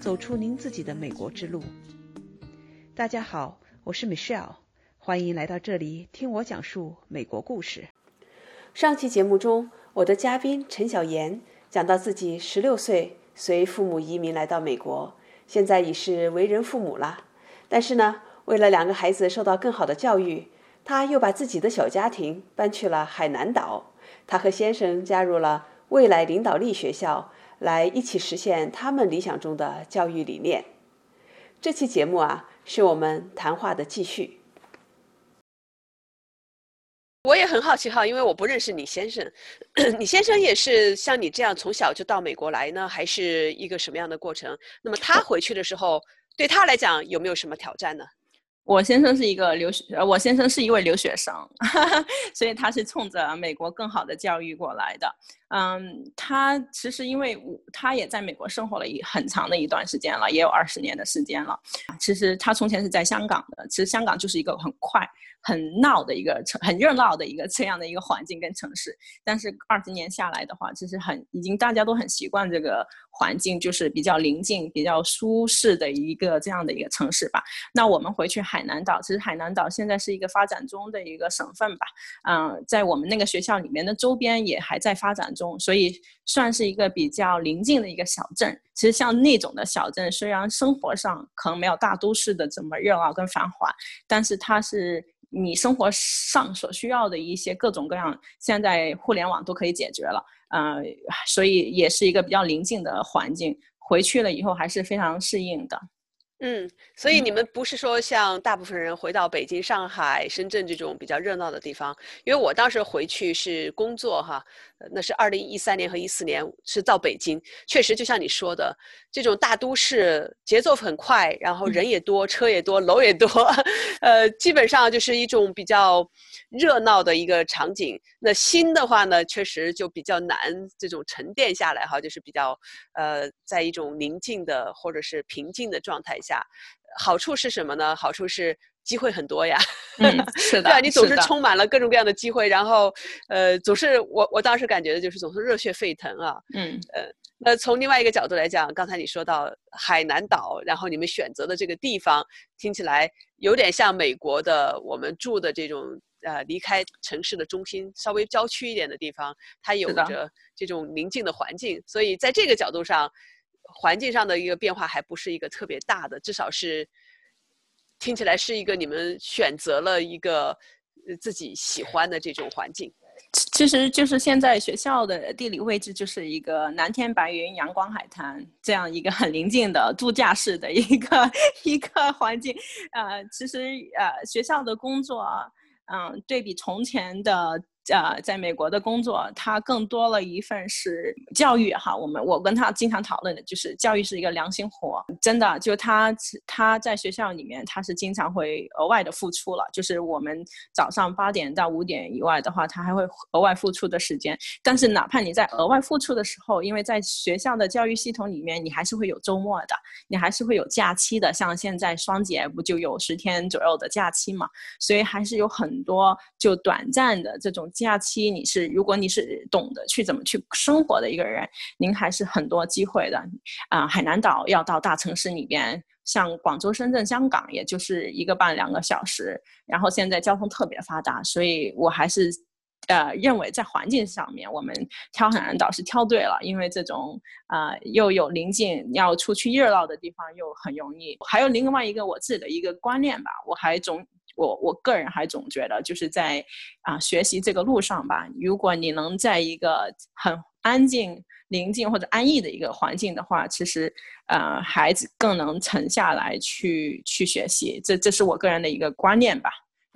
走出您自己的美国之路。大家好，我是 Michelle，欢迎来到这里听我讲述美国故事。上期节目中，我的嘉宾陈小妍讲到自己十六岁随父母移民来到美国，现在已是为人父母了。但是呢，为了两个孩子受到更好的教育，他又把自己的小家庭搬去了海南岛。他和先生加入了未来领导力学校。来一起实现他们理想中的教育理念。这期节目啊，是我们谈话的继续。我也很好奇哈，因为我不认识你先生，你先生也是像你这样从小就到美国来呢，还是一个什么样的过程？那么他回去的时候，对他来讲有没有什么挑战呢？我先生是一个留学，呃，我先生是一位留学生，所以他是冲着美国更好的教育过来的。嗯，他其实因为我他也在美国生活了一很长的一段时间了，也有二十年的时间了。其实他从前是在香港的，其实香港就是一个很快。很闹的一个城，很热闹的一个这样的一个环境跟城市，但是二十年下来的话，其实很已经大家都很习惯这个环境，就是比较宁静、比较舒适的一个这样的一个城市吧。那我们回去海南岛，其实海南岛现在是一个发展中的一个省份吧，嗯，在我们那个学校里面的周边也还在发展中，所以算是一个比较宁静的一个小镇。其实像那种的小镇，虽然生活上可能没有大都市的这么热闹跟繁华，但是它是。你生活上所需要的一些各种各样，现在互联网都可以解决了，呃，所以也是一个比较宁静的环境。回去了以后还是非常适应的。嗯，所以你们不是说像大部分人回到北京、上海、深圳这种比较热闹的地方？因为我当时回去是工作哈，那是二零一三年和一四年是到北京，确实就像你说的，这种大都市节奏很快，然后人也多，车也多，楼也多，呃，基本上就是一种比较热闹的一个场景。那心的话呢，确实就比较难这种沉淀下来哈，就是比较呃，在一种宁静的或者是平静的状态。下，好处是什么呢？好处是机会很多呀，是的，对啊，你总是充满了各种各样的机会，然后，呃，总是我我当时感觉的就是总是热血沸腾啊，嗯，呃，那从另外一个角度来讲，刚才你说到海南岛，然后你们选择的这个地方听起来有点像美国的我们住的这种呃离开城市的中心，稍微郊区一点的地方，它有着这种宁静的环境，所以在这个角度上。环境上的一个变化还不是一个特别大的，至少是听起来是一个你们选择了一个自己喜欢的这种环境。其实就是现在学校的地理位置就是一个蓝天白云、阳光海滩这样一个很宁静的度假式的一个 一个环境。呃，其实呃学校的工作，嗯，对比从前的。呃，在美国的工作，他更多了一份是教育哈。我们我跟他经常讨论的就是教育是一个良心活，真的就他他在学校里面他是经常会额外的付出了，就是我们早上八点到五点以外的话，他还会额外付出的时间。但是哪怕你在额外付出的时候，因为在学校的教育系统里面，你还是会有周末的，你还是会有假期的。像现在双节不就有十天左右的假期嘛？所以还是有很多就短暂的这种。假期你是，如果你是懂得去怎么去生活的一个人，您还是很多机会的。啊，海南岛要到大城市里边，像广州、深圳、香港，也就是一个半两个小时。然后现在交通特别发达，所以我还是，呃，认为在环境上面，我们挑海南岛是挑对了，因为这种啊又有临近，要出去热闹的地方又很容易。还有另外一个我自己的一个观念吧，我还总。我我个人还总觉得，就是在啊学习这个路上吧，如果你能在一个很安静、宁静或者安逸的一个环境的话，其实呃孩子更能沉下来去去学习。这这是我个人的一个观念吧。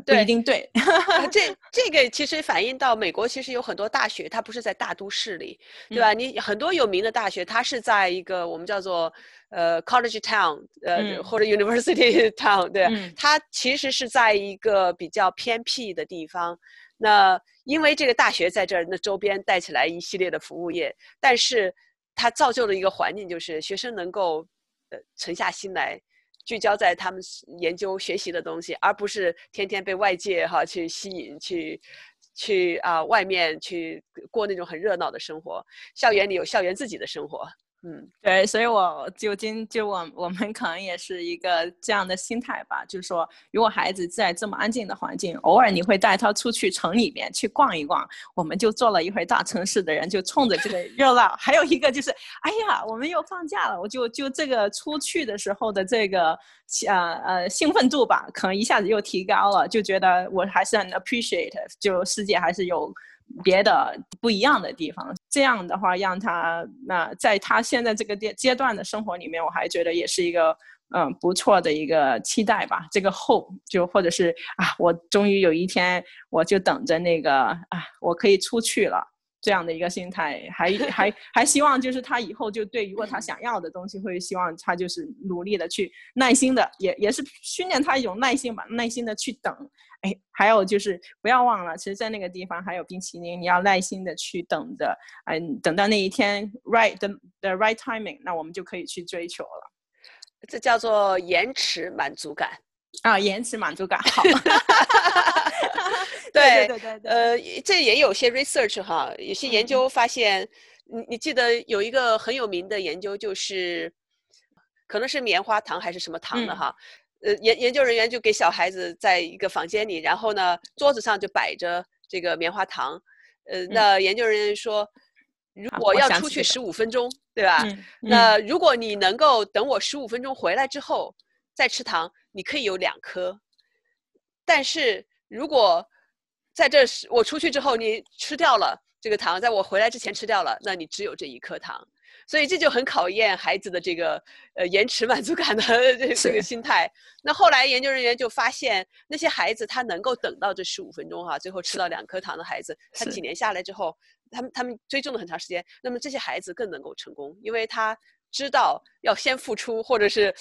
不一定对，这这个其实反映到美国，其实有很多大学，它不是在大都市里，对吧？你很多有名的大学，它是在一个我们叫做呃 college town，呃或者 university town，对，它其实是在一个比较偏僻的地方。那因为这个大学在这儿，那周边带起来一系列的服务业，但是它造就了一个环境，就是学生能够呃沉下心来。聚焦在他们研究学习的东西，而不是天天被外界哈去吸引，去去啊外面去过那种很热闹的生活。校园里有校园自己的生活。嗯，对，所以我就今就我我们可能也是一个这样的心态吧，就是说，如果孩子在这么安静的环境，偶尔你会带他出去城里面去逛一逛，我们就做了一回大城市的人，就冲着这个热闹。还有一个就是，哎呀，我们又放假了，我就就这个出去的时候的这个呃呃兴奋度吧，可能一下子又提高了，就觉得我还是很 appreciate，就世界还是有。别的不一样的地方，这样的话让他那在他现在这个阶阶段的生活里面，我还觉得也是一个嗯不错的一个期待吧。这个后就或者是啊，我终于有一天我就等着那个啊，我可以出去了。这样的一个心态，还还还希望就是他以后就对，如果他想要的东西，会希望他就是努力的去耐心的，也也是训练他一种耐心吧，耐心的去等。哎，还有就是不要忘了，其实，在那个地方还有冰淇淋，你要耐心的去等着，嗯，等到那一天 right the the right timing，那我们就可以去追求了。这叫做延迟满足感啊，延迟满足感好。对对对对，呃，这也有些 research 哈，有些研究发现，你你记得有一个很有名的研究，就是可能是棉花糖还是什么糖的哈，呃，研研究人员就给小孩子在一个房间里，然后呢，桌子上就摆着这个棉花糖，呃，那研究人员说，如果要出去十五分钟，对吧？那如果你能够等我十五分钟回来之后再吃糖，你可以有两颗，但是如果在这时，我出去之后，你吃掉了这个糖，在我回来之前吃掉了，那你只有这一颗糖，所以这就很考验孩子的这个呃延迟满足感的这这个心态。那后来研究人员就发现，那些孩子他能够等到这十五分钟哈，最后吃到两颗糖的孩子，他几年下来之后，他们他们追踪了很长时间，那么这些孩子更能够成功，因为他知道要先付出，或者是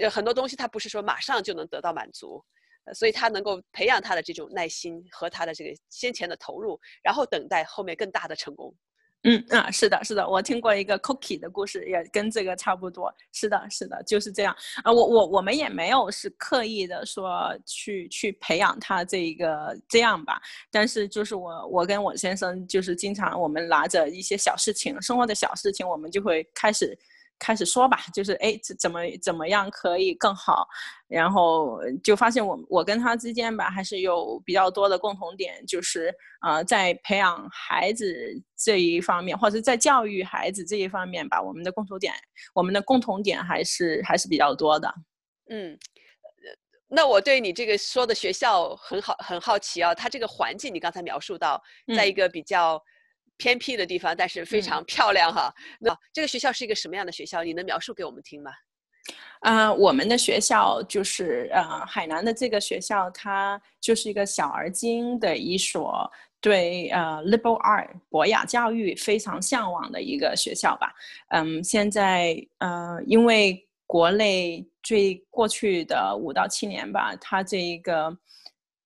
呃很多东西他不是说马上就能得到满足。所以他能够培养他的这种耐心和他的这个先前的投入，然后等待后面更大的成功。嗯啊，是的，是的，我听过一个 Cookie 的故事，也跟这个差不多。是的，是的，就是这样啊。我我我们也没有是刻意的说去去培养他这一个这样吧。但是就是我我跟我先生就是经常我们拿着一些小事情，生活的小事情，我们就会开始。开始说吧，就是哎，怎么怎么样可以更好？然后就发现我我跟他之间吧，还是有比较多的共同点，就是呃，在培养孩子这一方面，或者在教育孩子这一方面吧，我们的共同点，我们的共同点还是还是比较多的。嗯，那我对你这个说的学校很好很好奇啊，它这个环境你刚才描述到，在一个比较。偏僻的地方，但是非常漂亮哈。那这个学校是一个什么样的学校？你能描述给我们听吗？啊，我们的学校就是呃，海南的这个学校，它就是一个小而精的一所对呃 liberal art 博雅教育非常向往的一个学校吧。嗯，现在呃，因为国内最过去的五到七年吧，它这一个。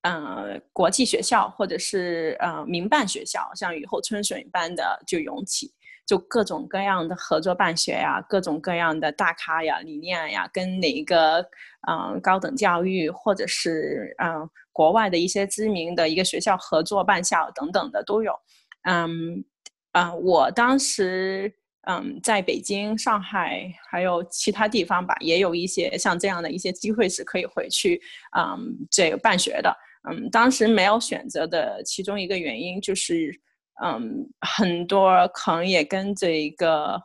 嗯，国际学校或者是呃民办学校，像雨后春笋般的就涌起，就各种各样的合作办学呀，各种各样的大咖呀、理念呀，跟哪一个嗯高等教育或者是嗯国外的一些知名的一个学校合作办校等等的都有。嗯嗯，我当时嗯在北京、上海还有其他地方吧，也有一些像这样的一些机会是可以回去嗯这个办学的。嗯，当时没有选择的其中一个原因就是，嗯，很多可能也跟这一个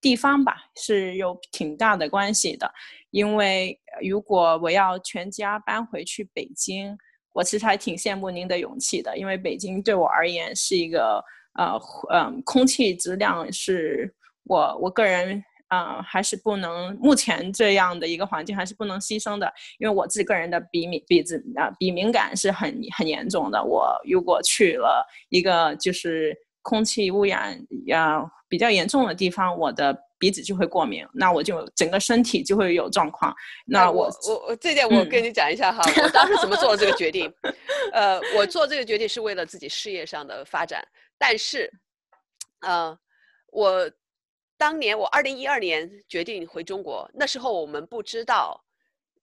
地方吧是有挺大的关系的。因为如果我要全家搬回去北京，我其实还挺羡慕您的勇气的，因为北京对我而言是一个呃嗯，空气质量是我我个人。啊，还是不能目前这样的一个环境还是不能牺牲的，因为我自己个人的鼻敏鼻子啊鼻敏感是很很严重的。我如果去了一个就是空气污染呀比较严重的地方，我的鼻子就会过敏，那我就整个身体就会有状况。那我我我这点我跟你讲一下哈，我当时怎么做的这个决定？呃，我做这个决定是为了自己事业上的发展，但是，呃，我。当年我二零一二年决定回中国，那时候我们不知道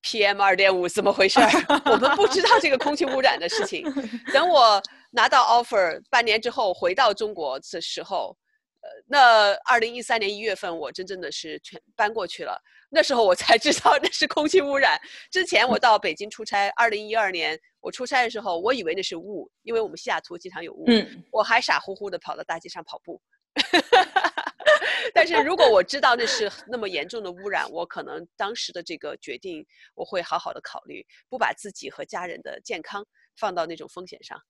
PM 二点五怎么回事儿，我们不知道这个空气污染的事情。等我拿到 offer，半年之后回到中国的时候，呃那二零一三年一月份，我真正的是全搬过去了。那时候我才知道那是空气污染。之前我到北京出差，二零一二年我出差的时候，我以为那是雾，因为我们西雅图经常有雾，我还傻乎乎的跑到大街上跑步。但是如果我知道那是那么严重的污染，我可能当时的这个决定我会好好的考虑，不把自己和家人的健康放到那种风险上。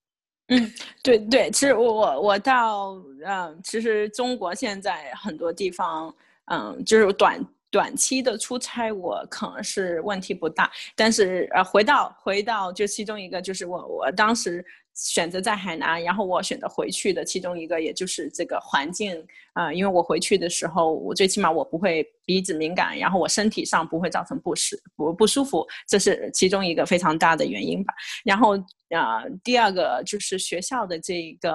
嗯，对对，其实我我我到嗯，其实中国现在很多地方，嗯，就是短短期的出差，我可能是问题不大。但是呃，回到回到就其中一个，就是我我当时。选择在海南，然后我选择回去的其中一个，也就是这个环境啊，因为我回去的时候，我最起码我不会鼻子敏感，然后我身体上不会造成不适不不舒服，这是其中一个非常大的原因吧。然后啊，第二个就是学校的这一个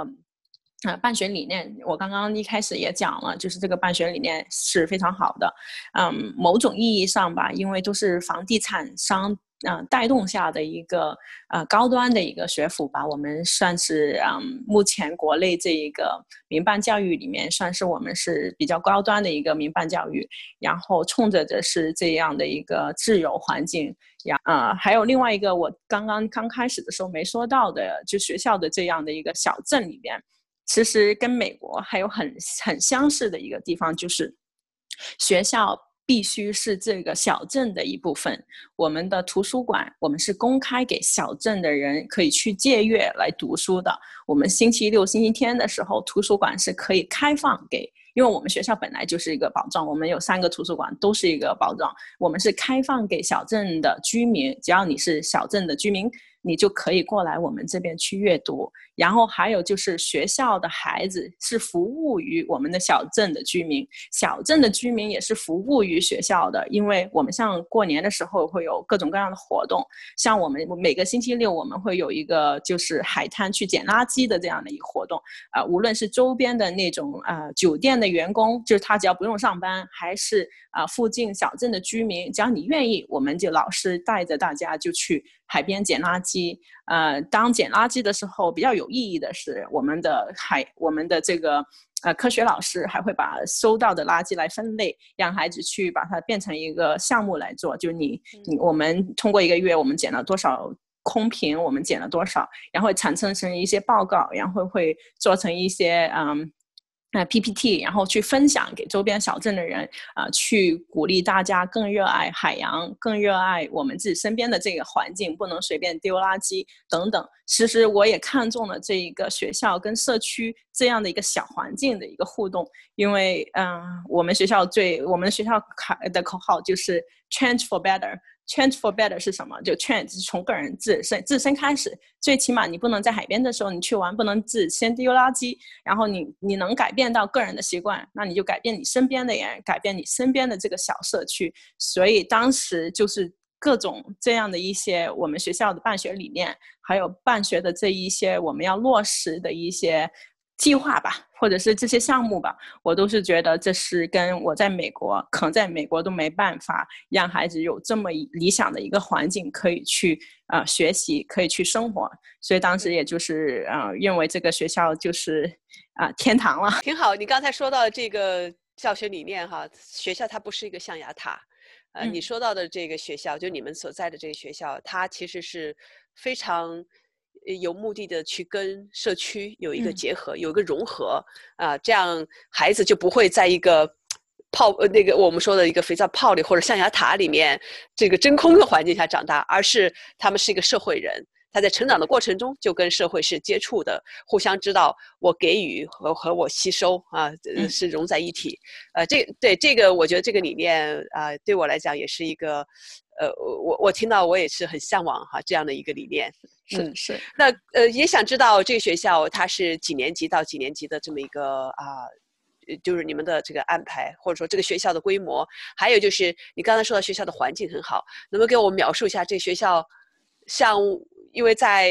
啊办学理念，我刚刚一开始也讲了，就是这个办学理念是非常好的。嗯，某种意义上吧，因为都是房地产商。嗯，带动下的一个呃高端的一个学府吧，我们算是嗯目前国内这一个民办教育里面算是我们是比较高端的一个民办教育，然后冲着的是这样的一个自由环境，呀啊还有另外一个我刚刚刚开始的时候没说到的，就学校的这样的一个小镇里面，其实跟美国还有很很相似的一个地方，就是学校。必须是这个小镇的一部分。我们的图书馆，我们是公开给小镇的人可以去借阅来读书的。我们星期六、星期天的时候，图书馆是可以开放给，因为我们学校本来就是一个保障，我们有三个图书馆都是一个保障，我们是开放给小镇的居民，只要你是小镇的居民。你就可以过来我们这边去阅读，然后还有就是学校的孩子是服务于我们的小镇的居民，小镇的居民也是服务于学校的，因为我们像过年的时候会有各种各样的活动，像我们每个星期六我们会有一个就是海滩去捡垃圾的这样的一个活动，啊，无论是周边的那种啊酒店的员工，就是他只要不用上班，还是啊附近小镇的居民，只要你愿意，我们就老师带着大家就去。海边捡垃圾，呃，当捡垃圾的时候，比较有意义的是，我们的海，我们的这个呃科学老师还会把收到的垃圾来分类，让孩子去把它变成一个项目来做。就你你我们通过一个月，我们捡了多少空瓶，我们捡了多少，然后产生成一些报告，然后会做成一些嗯。那 PPT，然后去分享给周边小镇的人，啊，去鼓励大家更热爱海洋，更热爱我们自己身边的这个环境，不能随便丢垃圾等等。其实我也看中了这一个学校跟社区这样的一个小环境的一个互动，因为嗯，我们学校最我们学校卡的口号就是 Change for Better。Change for better 是什么？就 change 是从个人自身自身开始，最起码你不能在海边的时候你去玩，不能自先丢垃圾。然后你你能改变到个人的习惯，那你就改变你身边的人，改变你身边的这个小社区。所以当时就是各种这样的一些我们学校的办学理念，还有办学的这一些我们要落实的一些。计划吧，或者是这些项目吧，我都是觉得这是跟我在美国，可能在美国都没办法让孩子有这么理想的一个环境可以去呃学习，可以去生活。所以当时也就是呃认为这个学校就是啊天堂了，挺好。你刚才说到这个教学理念哈，学校它不是一个象牙塔，呃，你说到的这个学校，就你们所在的这个学校，它其实是非常。有目的的去跟社区有一个结合，有一个融合啊，这样孩子就不会在一个泡呃那个我们说的一个肥皂泡里或者象牙塔里面这个真空的环境下长大，而是他们是一个社会人，他在成长的过程中就跟社会是接触的，互相知道我给予和和我吸收啊是融在一体。呃，这对这个我觉得这个理念啊对我来讲也是一个。呃，我我听到我也是很向往哈这样的一个理念，是是。那呃也想知道这个学校它是几年级到几年级的这么一个啊，就是你们的这个安排，或者说这个学校的规模，还有就是你刚才说到学校的环境很好，能不能给我描述一下这学校？像因为在。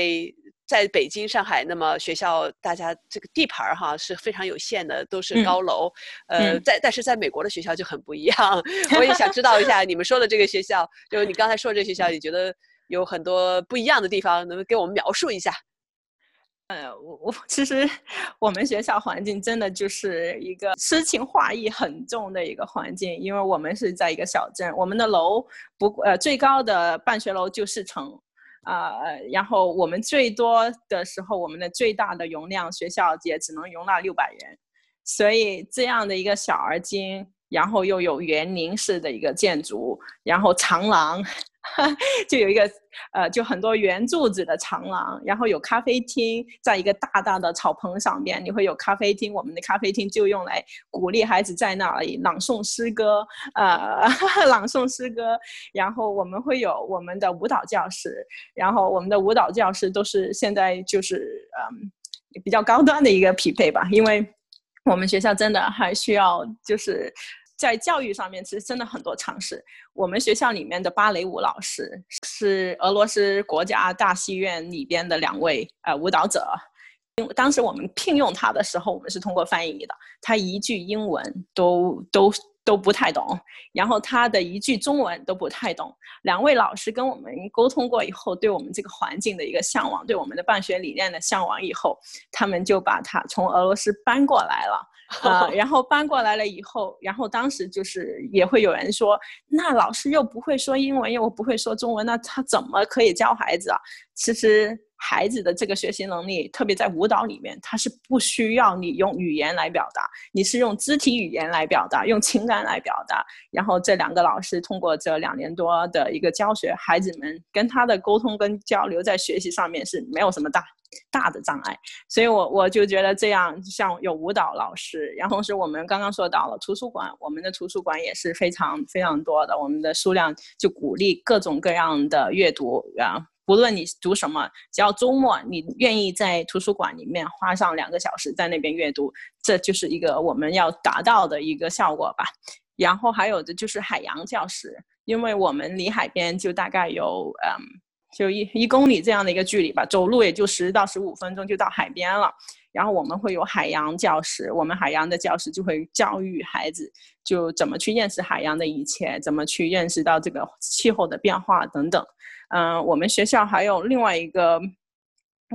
在北京、上海，那么学校大家这个地盘儿哈是非常有限的，都是高楼。呃，在但是在美国的学校就很不一样。我也想知道一下你们说的这个学校，就是你刚才说这学校，你觉得有很多不一样的地方，能不能给我们描述一下？呃，我我其实我们学校环境真的就是一个诗情画意很重的一个环境，因为我们是在一个小镇，我们的楼不呃最高的办学楼就四层，呃，然后我们最多的时候，我们的最大的容量学校也只能容纳六百人，所以这样的一个小而精，然后又有园林式的一个建筑，然后长廊。就有一个呃，就很多圆柱子的长廊，然后有咖啡厅，在一个大大的草棚上面，你会有咖啡厅。我们的咖啡厅就用来鼓励孩子在那里朗诵诗歌，呃，朗诵诗歌。然后我们会有我们的舞蹈教室，然后我们的舞蹈教室都是现在就是嗯比较高端的一个匹配吧，因为我们学校真的还需要就是。在教育上面，其实真的很多尝试。我们学校里面的芭蕾舞老师是俄罗斯国家大戏院里边的两位呃舞蹈者。因为当时我们聘用他的时候，我们是通过翻译的，他一句英文都都都不太懂，然后他的一句中文都不太懂。两位老师跟我们沟通过以后，对我们这个环境的一个向往，对我们的办学理念的向往以后，他们就把他从俄罗斯搬过来了。啊，然后搬过来了以后，然后当时就是也会有人说，那老师又不会说英文，又不会说中文，那他怎么可以教孩子啊？其实。孩子的这个学习能力，特别在舞蹈里面，他是不需要你用语言来表达，你是用肢体语言来表达，用情感来表达。然后这两个老师通过这两年多的一个教学，孩子们跟他的沟通跟交流，在学习上面是没有什么大大的障碍。所以，我我就觉得这样，像有舞蹈老师，然后是我们刚刚说到了图书馆，我们的图书馆也是非常非常多的，我们的数量就鼓励各种各样的阅读啊。不论你读什么，只要周末你愿意在图书馆里面花上两个小时在那边阅读，这就是一个我们要达到的一个效果吧。然后还有的就是海洋教室，因为我们离海边就大概有嗯，就一一公里这样的一个距离吧，走路也就十到十五分钟就到海边了。然后我们会有海洋教室，我们海洋的教室就会教育孩子，就怎么去认识海洋的一切，怎么去认识到这个气候的变化等等。嗯，我们学校还有另外一个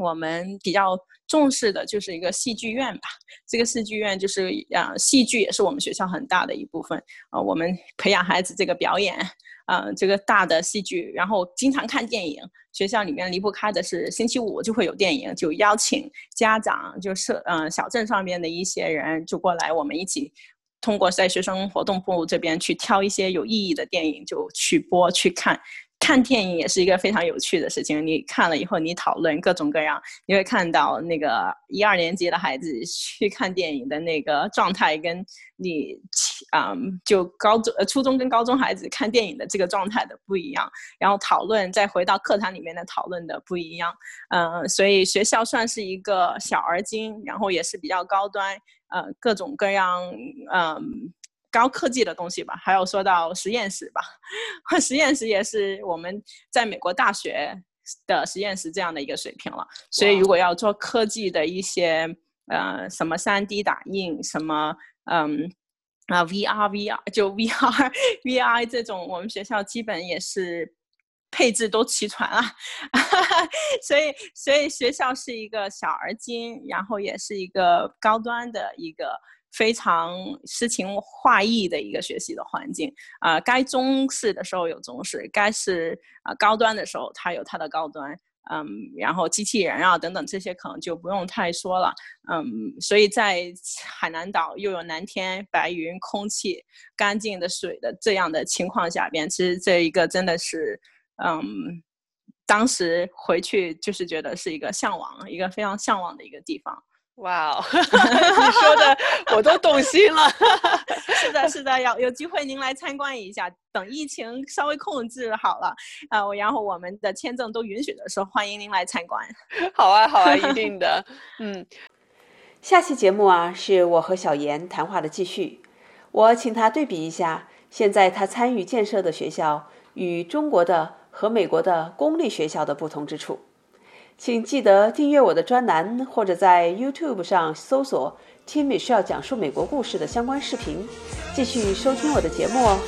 我们比较重视的，就是一个戏剧院吧。这个戏剧院就是啊，戏剧也是我们学校很大的一部分啊。我们培养孩子这个表演，啊，这个大的戏剧，然后经常看电影。学校里面离不开的是星期五就会有电影，就邀请家长，就是嗯小镇上面的一些人就过来，我们一起通过在学生活动部这边去挑一些有意义的电影，就去播去看。看电影也是一个非常有趣的事情。你看了以后，你讨论各种各样，你会看到那个一二年级的孩子去看电影的那个状态，跟你啊，就高中、呃初中跟高中孩子看电影的这个状态的不一样。然后讨论，再回到课堂里面的讨论的不一样。嗯，所以学校算是一个小而精，然后也是比较高端，呃，各种各样，嗯。高科技的东西吧，还有说到实验室吧，实验室也是我们在美国大学的实验室这样的一个水平了。所以如果要做科技的一些呃什么三 D 打印什么嗯啊 VR VR 就 VR VR 这种，我们学校基本也是配置都齐全了。所以所以学校是一个小而精，然后也是一个高端的一个。非常诗情画意的一个学习的环境。啊，该中式的时候有中式，该是啊高端的时候它有它的高端，嗯，然后机器人啊等等这些可能就不用太说了，嗯，所以在海南岛又有蓝天白云、空气干净的水的这样的情况下边，其实这一个真的是，嗯，当时回去就是觉得是一个向往，一个非常向往的一个地方。哇哦，你说的 我都动心了。是的，是的，要有机会您来参观一下。等疫情稍微控制好了，啊，然后我们的签证都允许的时候，欢迎您来参观。好啊，好啊，一定的。嗯，下期节目啊，是我和小严谈话的继续。我请他对比一下，现在他参与建设的学校与中国的和美国的公立学校的不同之处。请记得订阅我的专栏，或者在 YouTube 上搜索“听 Michelle 讲述美国故事”的相关视频，继续收听我的节目哦。